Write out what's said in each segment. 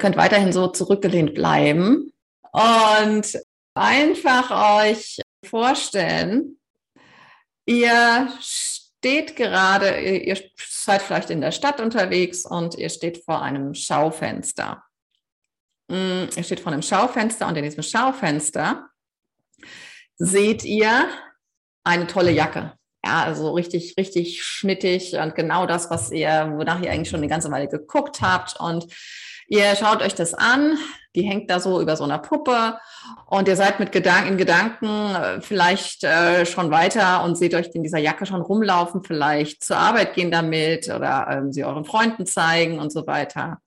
könnt weiterhin so zurückgelehnt bleiben und einfach euch vorstellen, ihr steht gerade, ihr seid vielleicht in der Stadt unterwegs und ihr steht vor einem Schaufenster. Mm, ihr steht vor einem Schaufenster und in diesem Schaufenster seht ihr eine tolle Jacke. Ja, also richtig, richtig schnittig und genau das, was ihr, wonach ihr eigentlich schon eine ganze Weile geguckt habt. Und ihr schaut euch das an, die hängt da so über so einer Puppe und ihr seid mit Gedanken, in Gedanken äh, vielleicht äh, schon weiter und seht euch in dieser Jacke schon rumlaufen, vielleicht zur Arbeit gehen damit oder ähm, sie euren Freunden zeigen und so weiter.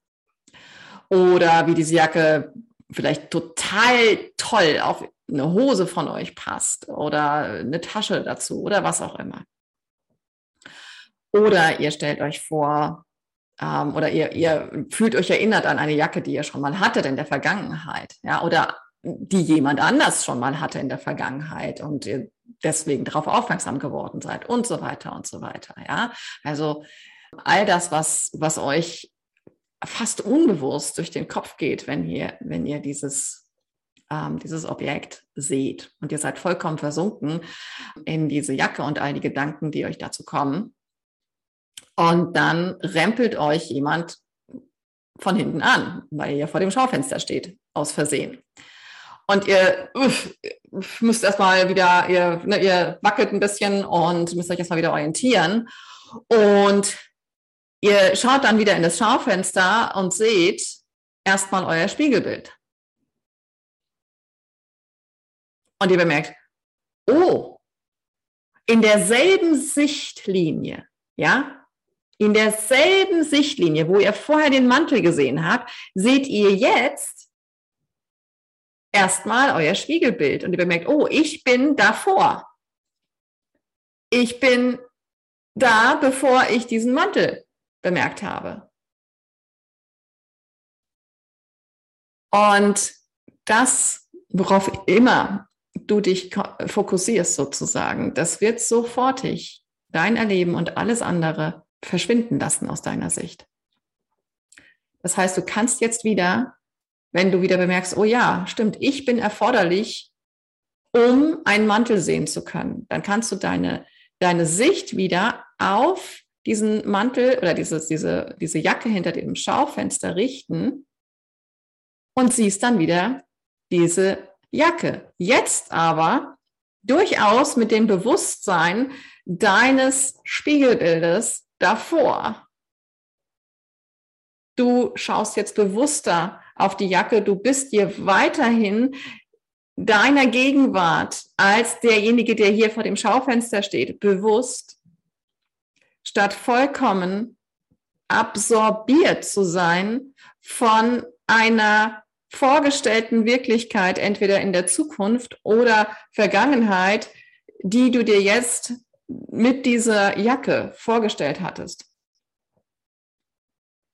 Oder wie diese Jacke vielleicht total toll auf eine Hose von euch passt oder eine Tasche dazu oder was auch immer. Oder ihr stellt euch vor, ähm, oder ihr, ihr fühlt euch erinnert an eine Jacke, die ihr schon mal hattet in der Vergangenheit, ja, oder die jemand anders schon mal hatte in der Vergangenheit und ihr deswegen darauf aufmerksam geworden seid und so weiter und so weiter, ja. Also all das, was, was euch fast unbewusst durch den Kopf geht, wenn ihr, wenn ihr dieses, ähm, dieses Objekt seht und ihr seid vollkommen versunken in diese Jacke und all die Gedanken, die euch dazu kommen. Und dann rempelt euch jemand von hinten an, weil ihr vor dem Schaufenster steht, aus Versehen. Und ihr uff, müsst erstmal wieder, ihr, ne, ihr wackelt ein bisschen und müsst euch erstmal wieder orientieren. Und ihr schaut dann wieder in das Schaufenster und seht erstmal euer Spiegelbild. Und ihr bemerkt, oh, in derselben Sichtlinie, ja, in derselben Sichtlinie, wo ihr vorher den Mantel gesehen habt, seht ihr jetzt erstmal euer Spiegelbild und ihr bemerkt, oh, ich bin davor. Ich bin da, bevor ich diesen Mantel bemerkt habe. Und das, worauf immer du dich fokussierst sozusagen, das wird sofortig dein Erleben und alles andere verschwinden lassen aus deiner Sicht. Das heißt, du kannst jetzt wieder, wenn du wieder bemerkst, oh ja, stimmt, ich bin erforderlich, um einen Mantel sehen zu können, dann kannst du deine, deine Sicht wieder auf diesen Mantel oder dieses, diese, diese Jacke hinter dem Schaufenster richten und siehst dann wieder diese Jacke. Jetzt aber durchaus mit dem Bewusstsein deines Spiegelbildes, davor. Du schaust jetzt bewusster auf die Jacke, du bist dir weiterhin deiner Gegenwart als derjenige, der hier vor dem Schaufenster steht, bewusst, statt vollkommen absorbiert zu sein von einer vorgestellten Wirklichkeit, entweder in der Zukunft oder Vergangenheit, die du dir jetzt mit dieser Jacke vorgestellt hattest.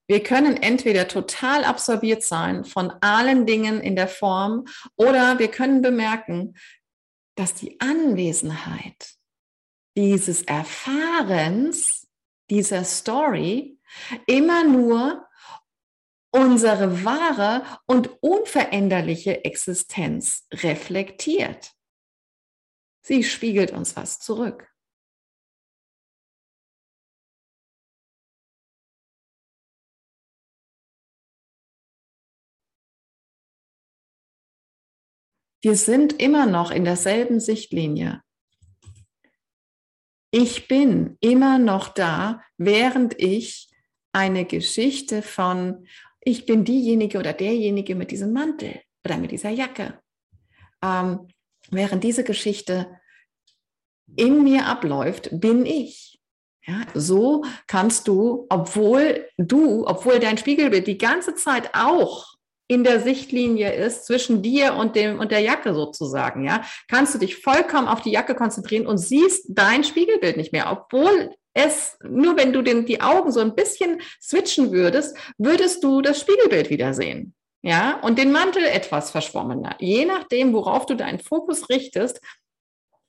Wir können entweder total absorbiert sein von allen Dingen in der Form oder wir können bemerken, dass die Anwesenheit dieses Erfahrens, dieser Story immer nur unsere wahre und unveränderliche Existenz reflektiert. Sie spiegelt uns was zurück. Wir sind immer noch in derselben Sichtlinie. Ich bin immer noch da, während ich eine Geschichte von, ich bin diejenige oder derjenige mit diesem Mantel oder mit dieser Jacke. Ähm, während diese Geschichte in mir abläuft, bin ich. Ja, so kannst du, obwohl du, obwohl dein Spiegelbild die ganze Zeit auch in der Sichtlinie ist zwischen dir und dem und der Jacke sozusagen, ja, kannst du dich vollkommen auf die Jacke konzentrieren und siehst dein Spiegelbild nicht mehr, obwohl es nur wenn du den, die Augen so ein bisschen switchen würdest, würdest du das Spiegelbild wieder sehen. Ja, und den Mantel etwas verschwommener. Je nachdem, worauf du deinen Fokus richtest,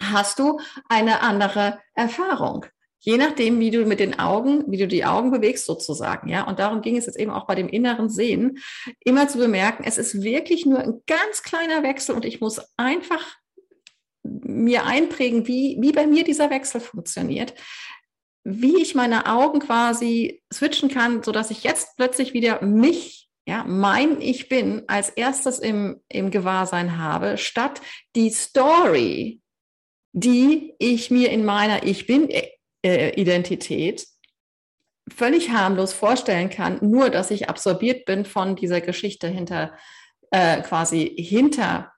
hast du eine andere Erfahrung. Je nachdem, wie du mit den Augen, wie du die Augen bewegst sozusagen, ja. Und darum ging es jetzt eben auch bei dem inneren Sehen, immer zu bemerken, es ist wirklich nur ein ganz kleiner Wechsel und ich muss einfach mir einprägen, wie, wie bei mir dieser Wechsel funktioniert, wie ich meine Augen quasi switchen kann, so dass ich jetzt plötzlich wieder mich, ja, mein Ich bin als erstes im, im Gewahrsein habe, statt die Story, die ich mir in meiner Ich bin äh, Identität völlig harmlos vorstellen kann, nur dass ich absorbiert bin von dieser Geschichte hinter, äh, quasi hinter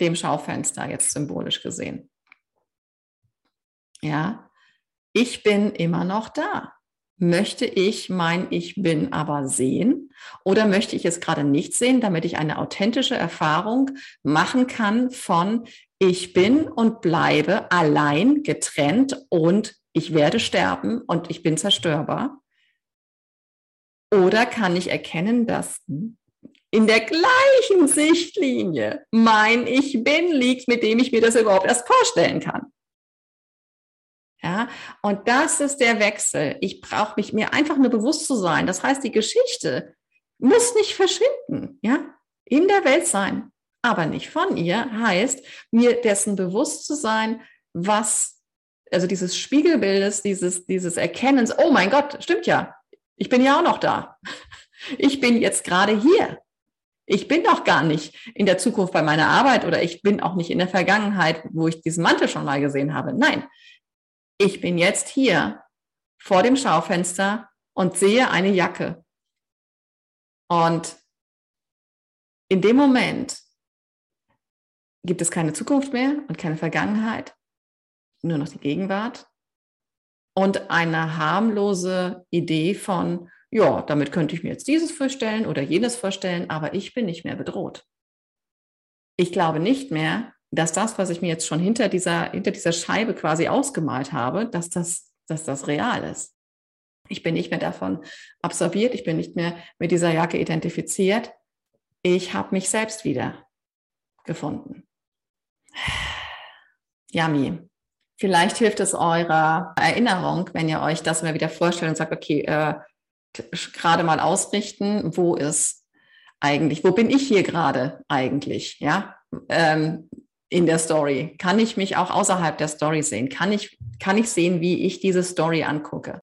dem Schaufenster, jetzt symbolisch gesehen. Ja, ich bin immer noch da. Möchte ich mein Ich bin aber sehen oder möchte ich es gerade nicht sehen, damit ich eine authentische Erfahrung machen kann von Ich bin und bleibe allein, getrennt und ich werde sterben und ich bin zerstörbar? Oder kann ich erkennen, dass in der gleichen Sichtlinie mein Ich bin liegt, mit dem ich mir das überhaupt erst vorstellen kann? Ja, und das ist der Wechsel. Ich brauche mich mir einfach nur bewusst zu sein. Das heißt, die Geschichte muss nicht verschwinden, ja, in der Welt sein, aber nicht von ihr. Heißt, mir dessen bewusst zu sein, was also dieses Spiegelbildes, dieses, dieses Erkennens, oh mein Gott, stimmt ja, ich bin ja auch noch da. Ich bin jetzt gerade hier. Ich bin doch gar nicht in der Zukunft bei meiner Arbeit oder ich bin auch nicht in der Vergangenheit, wo ich diesen Mantel schon mal gesehen habe. Nein, ich bin jetzt hier vor dem Schaufenster und sehe eine Jacke. Und in dem Moment gibt es keine Zukunft mehr und keine Vergangenheit, nur noch die Gegenwart und eine harmlose Idee von, ja, damit könnte ich mir jetzt dieses vorstellen oder jenes vorstellen, aber ich bin nicht mehr bedroht. Ich glaube nicht mehr, dass das, was ich mir jetzt schon hinter dieser, hinter dieser Scheibe quasi ausgemalt habe, dass das, dass das real ist. Ich bin nicht mehr davon absorbiert, ich bin nicht mehr mit dieser Jacke identifiziert. Ich habe mich selbst wieder gefunden. Yummy. Vielleicht hilft es eurer Erinnerung, wenn ihr euch das mal wieder vorstellt und sagt, okay, äh, gerade mal ausrichten, wo ist eigentlich, wo bin ich hier gerade eigentlich, ja, ähm, in der Story? Kann ich mich auch außerhalb der Story sehen? Kann ich, kann ich sehen, wie ich diese Story angucke?